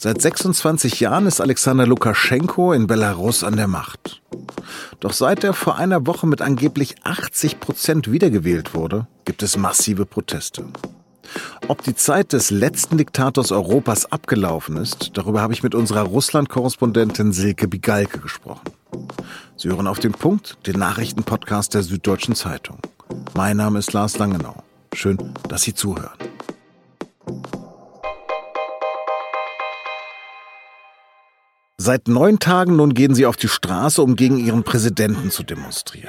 Seit 26 Jahren ist Alexander Lukaschenko in Belarus an der Macht. Doch seit er vor einer Woche mit angeblich 80 Prozent wiedergewählt wurde, gibt es massive Proteste. Ob die Zeit des letzten Diktators Europas abgelaufen ist, darüber habe ich mit unserer Russland-Korrespondentin Silke Bigalke gesprochen. Sie hören auf den Punkt, den Nachrichtenpodcast der Süddeutschen Zeitung. Mein Name ist Lars Langenau. Schön, dass Sie zuhören. Seit neun Tagen nun gehen sie auf die Straße, um gegen ihren Präsidenten zu demonstrieren.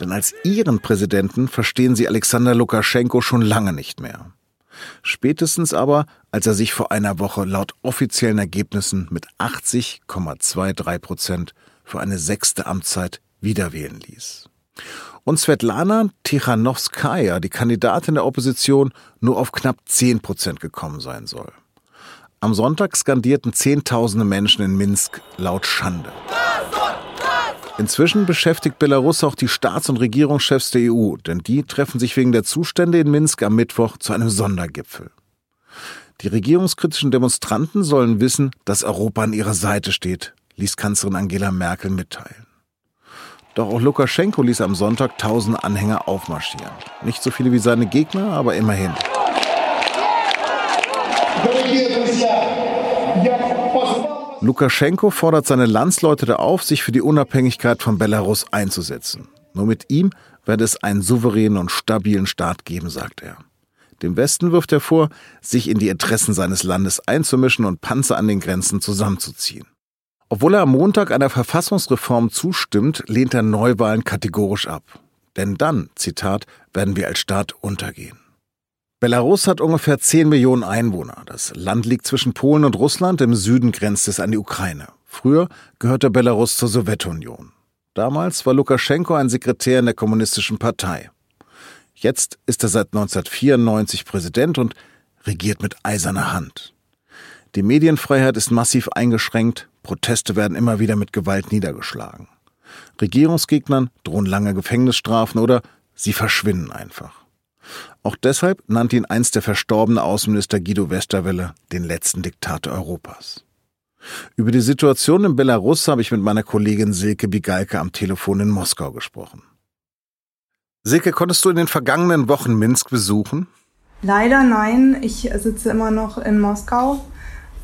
Denn als ihren Präsidenten verstehen sie Alexander Lukaschenko schon lange nicht mehr. Spätestens aber, als er sich vor einer Woche laut offiziellen Ergebnissen mit 80,23 Prozent für eine sechste Amtszeit wiederwählen ließ. Und Svetlana Tichanowskaja, die Kandidatin der Opposition, nur auf knapp 10 Prozent gekommen sein soll. Am Sonntag skandierten Zehntausende Menschen in Minsk laut Schande. Inzwischen beschäftigt Belarus auch die Staats- und Regierungschefs der EU, denn die treffen sich wegen der Zustände in Minsk am Mittwoch zu einem Sondergipfel. Die regierungskritischen Demonstranten sollen wissen, dass Europa an ihrer Seite steht, ließ Kanzlerin Angela Merkel mitteilen. Doch auch Lukaschenko ließ am Sonntag tausende Anhänger aufmarschieren. Nicht so viele wie seine Gegner, aber immerhin. Lukaschenko fordert seine Landsleute auf, sich für die Unabhängigkeit von Belarus einzusetzen. Nur mit ihm werde es einen souveränen und stabilen Staat geben, sagt er. Dem Westen wirft er vor, sich in die Interessen seines Landes einzumischen und Panzer an den Grenzen zusammenzuziehen. Obwohl er am Montag einer Verfassungsreform zustimmt, lehnt er Neuwahlen kategorisch ab. Denn dann, Zitat, werden wir als Staat untergehen. Belarus hat ungefähr 10 Millionen Einwohner. Das Land liegt zwischen Polen und Russland, im Süden grenzt es an die Ukraine. Früher gehörte Belarus zur Sowjetunion. Damals war Lukaschenko ein Sekretär in der Kommunistischen Partei. Jetzt ist er seit 1994 Präsident und regiert mit eiserner Hand. Die Medienfreiheit ist massiv eingeschränkt, Proteste werden immer wieder mit Gewalt niedergeschlagen. Regierungsgegnern drohen lange Gefängnisstrafen oder sie verschwinden einfach. Auch deshalb nannte ihn einst der verstorbene Außenminister Guido Westerwelle den letzten Diktator Europas. Über die Situation in Belarus habe ich mit meiner Kollegin Silke Bigalke am Telefon in Moskau gesprochen. Silke, konntest du in den vergangenen Wochen Minsk besuchen? Leider nein. Ich sitze immer noch in Moskau,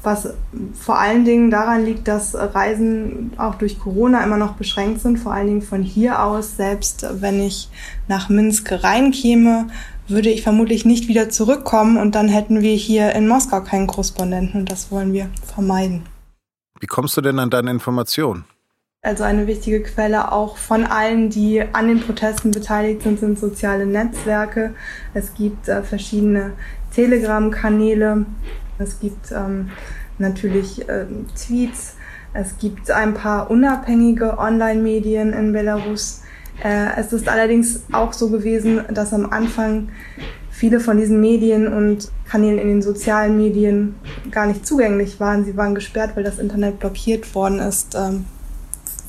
was vor allen Dingen daran liegt, dass Reisen auch durch Corona immer noch beschränkt sind, vor allen Dingen von hier aus. Selbst wenn ich nach Minsk reinkäme, würde ich vermutlich nicht wieder zurückkommen und dann hätten wir hier in Moskau keinen Korrespondenten und das wollen wir vermeiden. Wie kommst du denn an deine Informationen? Also eine wichtige Quelle auch von allen, die an den Protesten beteiligt sind, sind soziale Netzwerke. Es gibt äh, verschiedene Telegram-Kanäle. Es gibt ähm, natürlich äh, Tweets. Es gibt ein paar unabhängige Online-Medien in Belarus. Äh, es ist allerdings auch so gewesen, dass am Anfang viele von diesen Medien und Kanälen in den sozialen Medien gar nicht zugänglich waren. Sie waren gesperrt, weil das Internet blockiert worden ist ähm,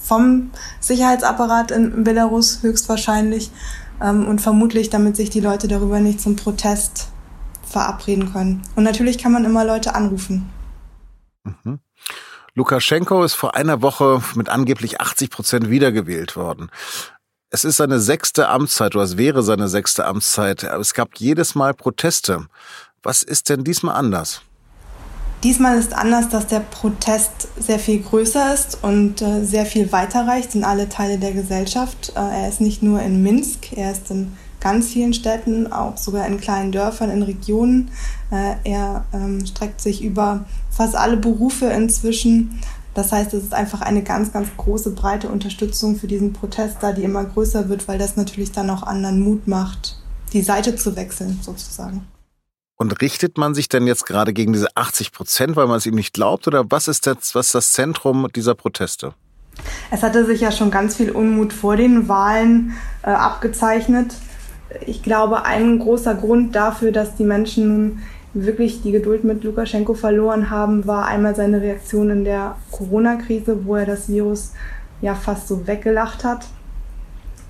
vom Sicherheitsapparat in Belarus höchstwahrscheinlich ähm, und vermutlich, damit sich die Leute darüber nicht zum Protest verabreden können. Und natürlich kann man immer Leute anrufen. Mhm. Lukaschenko ist vor einer Woche mit angeblich 80 Prozent wiedergewählt worden. Es ist seine sechste Amtszeit oder es wäre seine sechste Amtszeit. Aber es gab jedes Mal Proteste. Was ist denn diesmal anders? Diesmal ist anders, dass der Protest sehr viel größer ist und äh, sehr viel weiter reicht in alle Teile der Gesellschaft. Äh, er ist nicht nur in Minsk, er ist in ganz vielen Städten, auch sogar in kleinen Dörfern, in Regionen. Äh, er ähm, streckt sich über fast alle Berufe inzwischen. Das heißt, es ist einfach eine ganz, ganz große, breite Unterstützung für diesen Protest da, die immer größer wird, weil das natürlich dann auch anderen Mut macht, die Seite zu wechseln, sozusagen. Und richtet man sich denn jetzt gerade gegen diese 80 Prozent, weil man es ihm nicht glaubt? Oder was ist, das, was ist das Zentrum dieser Proteste? Es hatte sich ja schon ganz viel Unmut vor den Wahlen äh, abgezeichnet. Ich glaube, ein großer Grund dafür, dass die Menschen nun wirklich die Geduld mit Lukaschenko verloren haben, war einmal seine Reaktion in der Corona-Krise, wo er das Virus ja fast so weggelacht hat.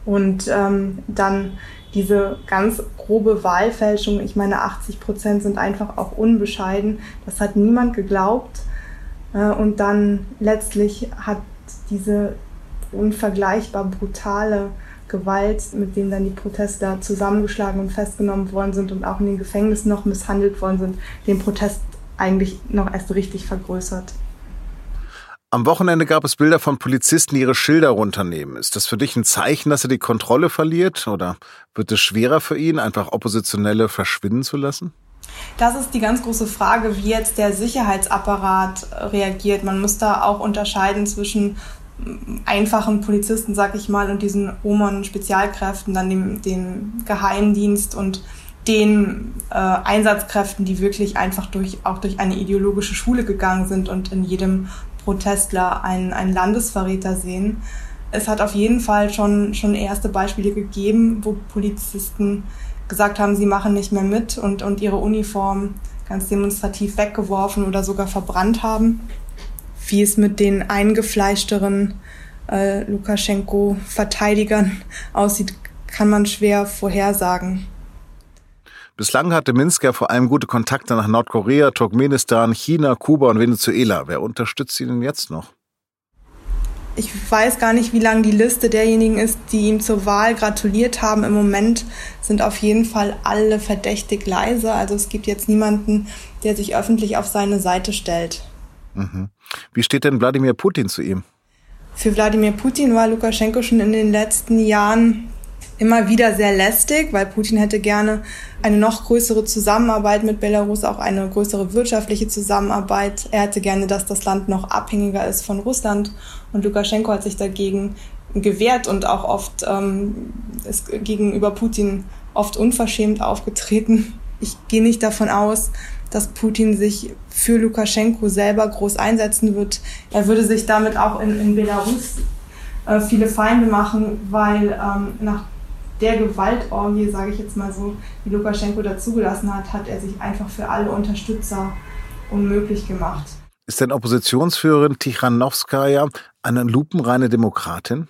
Und ähm, dann diese ganz grobe Wahlfälschung, ich meine 80 Prozent sind einfach auch unbescheiden, das hat niemand geglaubt. Äh, und dann letztlich hat diese unvergleichbar brutale Gewalt, mit dem dann die Protestler zusammengeschlagen und festgenommen worden sind und auch in den Gefängnissen noch misshandelt worden sind, den Protest eigentlich noch erst richtig vergrößert. Am Wochenende gab es Bilder von Polizisten, die ihre Schilder runternehmen. Ist das für dich ein Zeichen, dass er die Kontrolle verliert? Oder wird es schwerer für ihn, einfach Oppositionelle verschwinden zu lassen? Das ist die ganz große Frage, wie jetzt der Sicherheitsapparat reagiert. Man muss da auch unterscheiden zwischen einfachen Polizisten, sag ich mal, und diesen Omon-Spezialkräften, dann dem, dem Geheimdienst und den äh, Einsatzkräften, die wirklich einfach durch, auch durch eine ideologische Schule gegangen sind und in jedem Protestler einen, einen Landesverräter sehen. Es hat auf jeden Fall schon, schon erste Beispiele gegeben, wo Polizisten gesagt haben, sie machen nicht mehr mit und, und ihre Uniform ganz demonstrativ weggeworfen oder sogar verbrannt haben. Wie es mit den eingefleischteren äh, Lukaschenko-Verteidigern aussieht, kann man schwer vorhersagen. Bislang hatte Minsk ja vor allem gute Kontakte nach Nordkorea, Turkmenistan, China, Kuba und Venezuela. Wer unterstützt ihn denn jetzt noch? Ich weiß gar nicht, wie lang die Liste derjenigen ist, die ihm zur Wahl gratuliert haben. Im Moment sind auf jeden Fall alle verdächtig leise. Also es gibt jetzt niemanden, der sich öffentlich auf seine Seite stellt. Mhm. Wie steht denn Wladimir Putin zu ihm? Für Wladimir Putin war Lukaschenko schon in den letzten Jahren immer wieder sehr lästig, weil Putin hätte gerne eine noch größere Zusammenarbeit mit Belarus, auch eine größere wirtschaftliche Zusammenarbeit. Er hätte gerne, dass das Land noch abhängiger ist von Russland. Und Lukaschenko hat sich dagegen gewehrt und auch oft ähm, ist gegenüber Putin oft unverschämt aufgetreten. Ich gehe nicht davon aus, dass Putin sich für Lukaschenko selber groß einsetzen wird. Er würde sich damit auch in, in Belarus äh, viele Feinde machen, weil ähm, nach der Gewaltorgie, sage ich jetzt mal so, die Lukaschenko dazugelassen hat, hat er sich einfach für alle Unterstützer unmöglich gemacht. Ist denn Oppositionsführerin Tichanowskaja eine lupenreine Demokratin?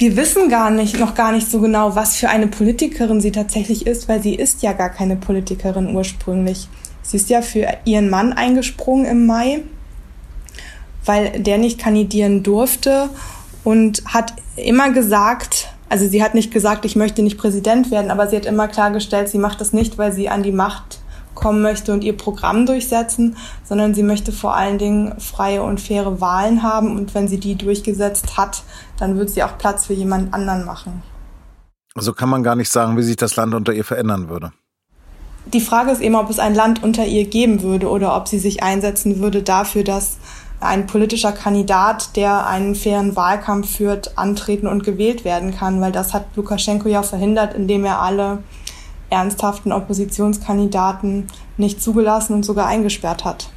Wir wissen gar nicht, noch gar nicht so genau, was für eine Politikerin sie tatsächlich ist, weil sie ist ja gar keine Politikerin ursprünglich. Sie ist ja für ihren Mann eingesprungen im Mai, weil der nicht kandidieren durfte und hat immer gesagt, also sie hat nicht gesagt, ich möchte nicht Präsident werden, aber sie hat immer klargestellt, sie macht das nicht, weil sie an die Macht kommen möchte und ihr Programm durchsetzen, sondern sie möchte vor allen Dingen freie und faire Wahlen haben und wenn sie die durchgesetzt hat, dann wird sie auch Platz für jemand anderen machen. Also kann man gar nicht sagen, wie sich das Land unter ihr verändern würde. Die Frage ist eben, ob es ein Land unter ihr geben würde oder ob sie sich einsetzen würde dafür, dass ein politischer Kandidat, der einen fairen Wahlkampf führt, antreten und gewählt werden kann, weil das hat Lukaschenko ja verhindert, indem er alle ernsthaften Oppositionskandidaten nicht zugelassen und sogar eingesperrt hat.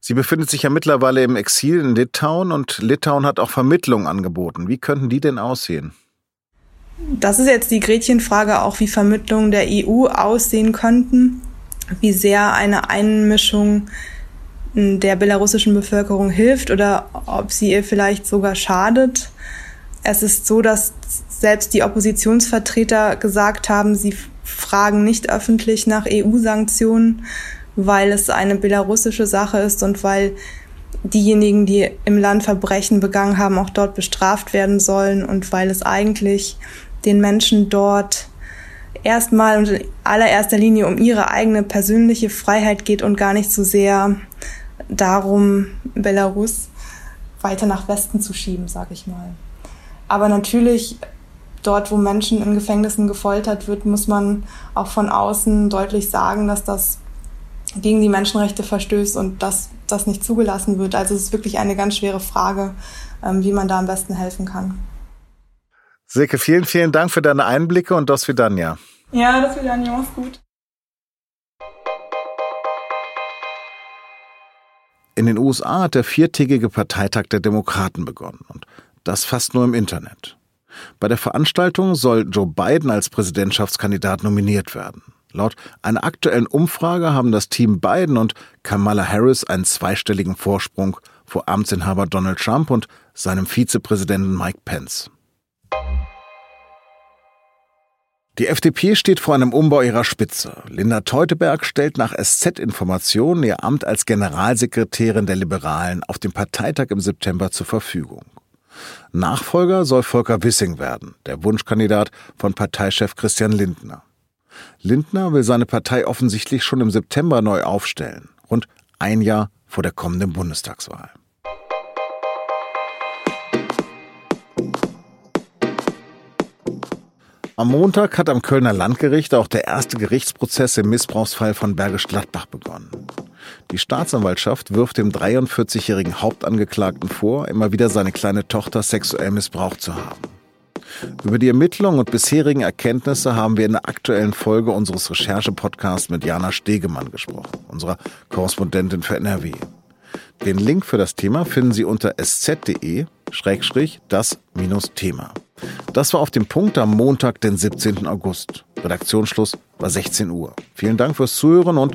Sie befindet sich ja mittlerweile im Exil in Litauen und Litauen hat auch Vermittlungen angeboten. Wie könnten die denn aussehen? Das ist jetzt die Gretchenfrage auch, wie Vermittlungen der EU aussehen könnten, wie sehr eine Einmischung der belarussischen Bevölkerung hilft oder ob sie ihr vielleicht sogar schadet. Es ist so, dass selbst die Oppositionsvertreter gesagt haben, sie fragen nicht öffentlich nach EU-Sanktionen, weil es eine belarussische Sache ist und weil diejenigen, die im Land Verbrechen begangen haben, auch dort bestraft werden sollen und weil es eigentlich den Menschen dort erstmal und in allererster Linie um ihre eigene persönliche Freiheit geht und gar nicht so sehr darum, Belarus weiter nach Westen zu schieben, sage ich mal. Aber natürlich, dort, wo Menschen in Gefängnissen gefoltert wird, muss man auch von außen deutlich sagen, dass das gegen die Menschenrechte verstößt und dass das nicht zugelassen wird. Also es ist wirklich eine ganz schwere Frage, ähm, wie man da am besten helfen kann. Silke, vielen, vielen Dank für deine Einblicke und das Vidania. Ja, das Vidania, mach's gut. In den USA hat der viertägige Parteitag der Demokraten begonnen und das fast nur im Internet. Bei der Veranstaltung soll Joe Biden als Präsidentschaftskandidat nominiert werden. Laut einer aktuellen Umfrage haben das Team Biden und Kamala Harris einen zweistelligen Vorsprung vor Amtsinhaber Donald Trump und seinem Vizepräsidenten Mike Pence. Die FDP steht vor einem Umbau ihrer Spitze. Linda Teuteberg stellt nach SZ-Informationen ihr Amt als Generalsekretärin der Liberalen auf dem Parteitag im September zur Verfügung. Nachfolger soll Volker Wissing werden, der Wunschkandidat von Parteichef Christian Lindner. Lindner will seine Partei offensichtlich schon im September neu aufstellen, rund ein Jahr vor der kommenden Bundestagswahl. Am Montag hat am Kölner Landgericht auch der erste Gerichtsprozess im Missbrauchsfall von Bergisch Gladbach begonnen. Die Staatsanwaltschaft wirft dem 43-jährigen Hauptangeklagten vor, immer wieder seine kleine Tochter sexuell missbraucht zu haben. Über die Ermittlungen und bisherigen Erkenntnisse haben wir in der aktuellen Folge unseres Recherche-Podcasts mit Jana Stegemann gesprochen, unserer Korrespondentin für NRW. Den Link für das Thema finden Sie unter sz.de-das-thema. Das war auf dem Punkt am Montag, den 17. August. Redaktionsschluss war 16 Uhr. Vielen Dank fürs Zuhören und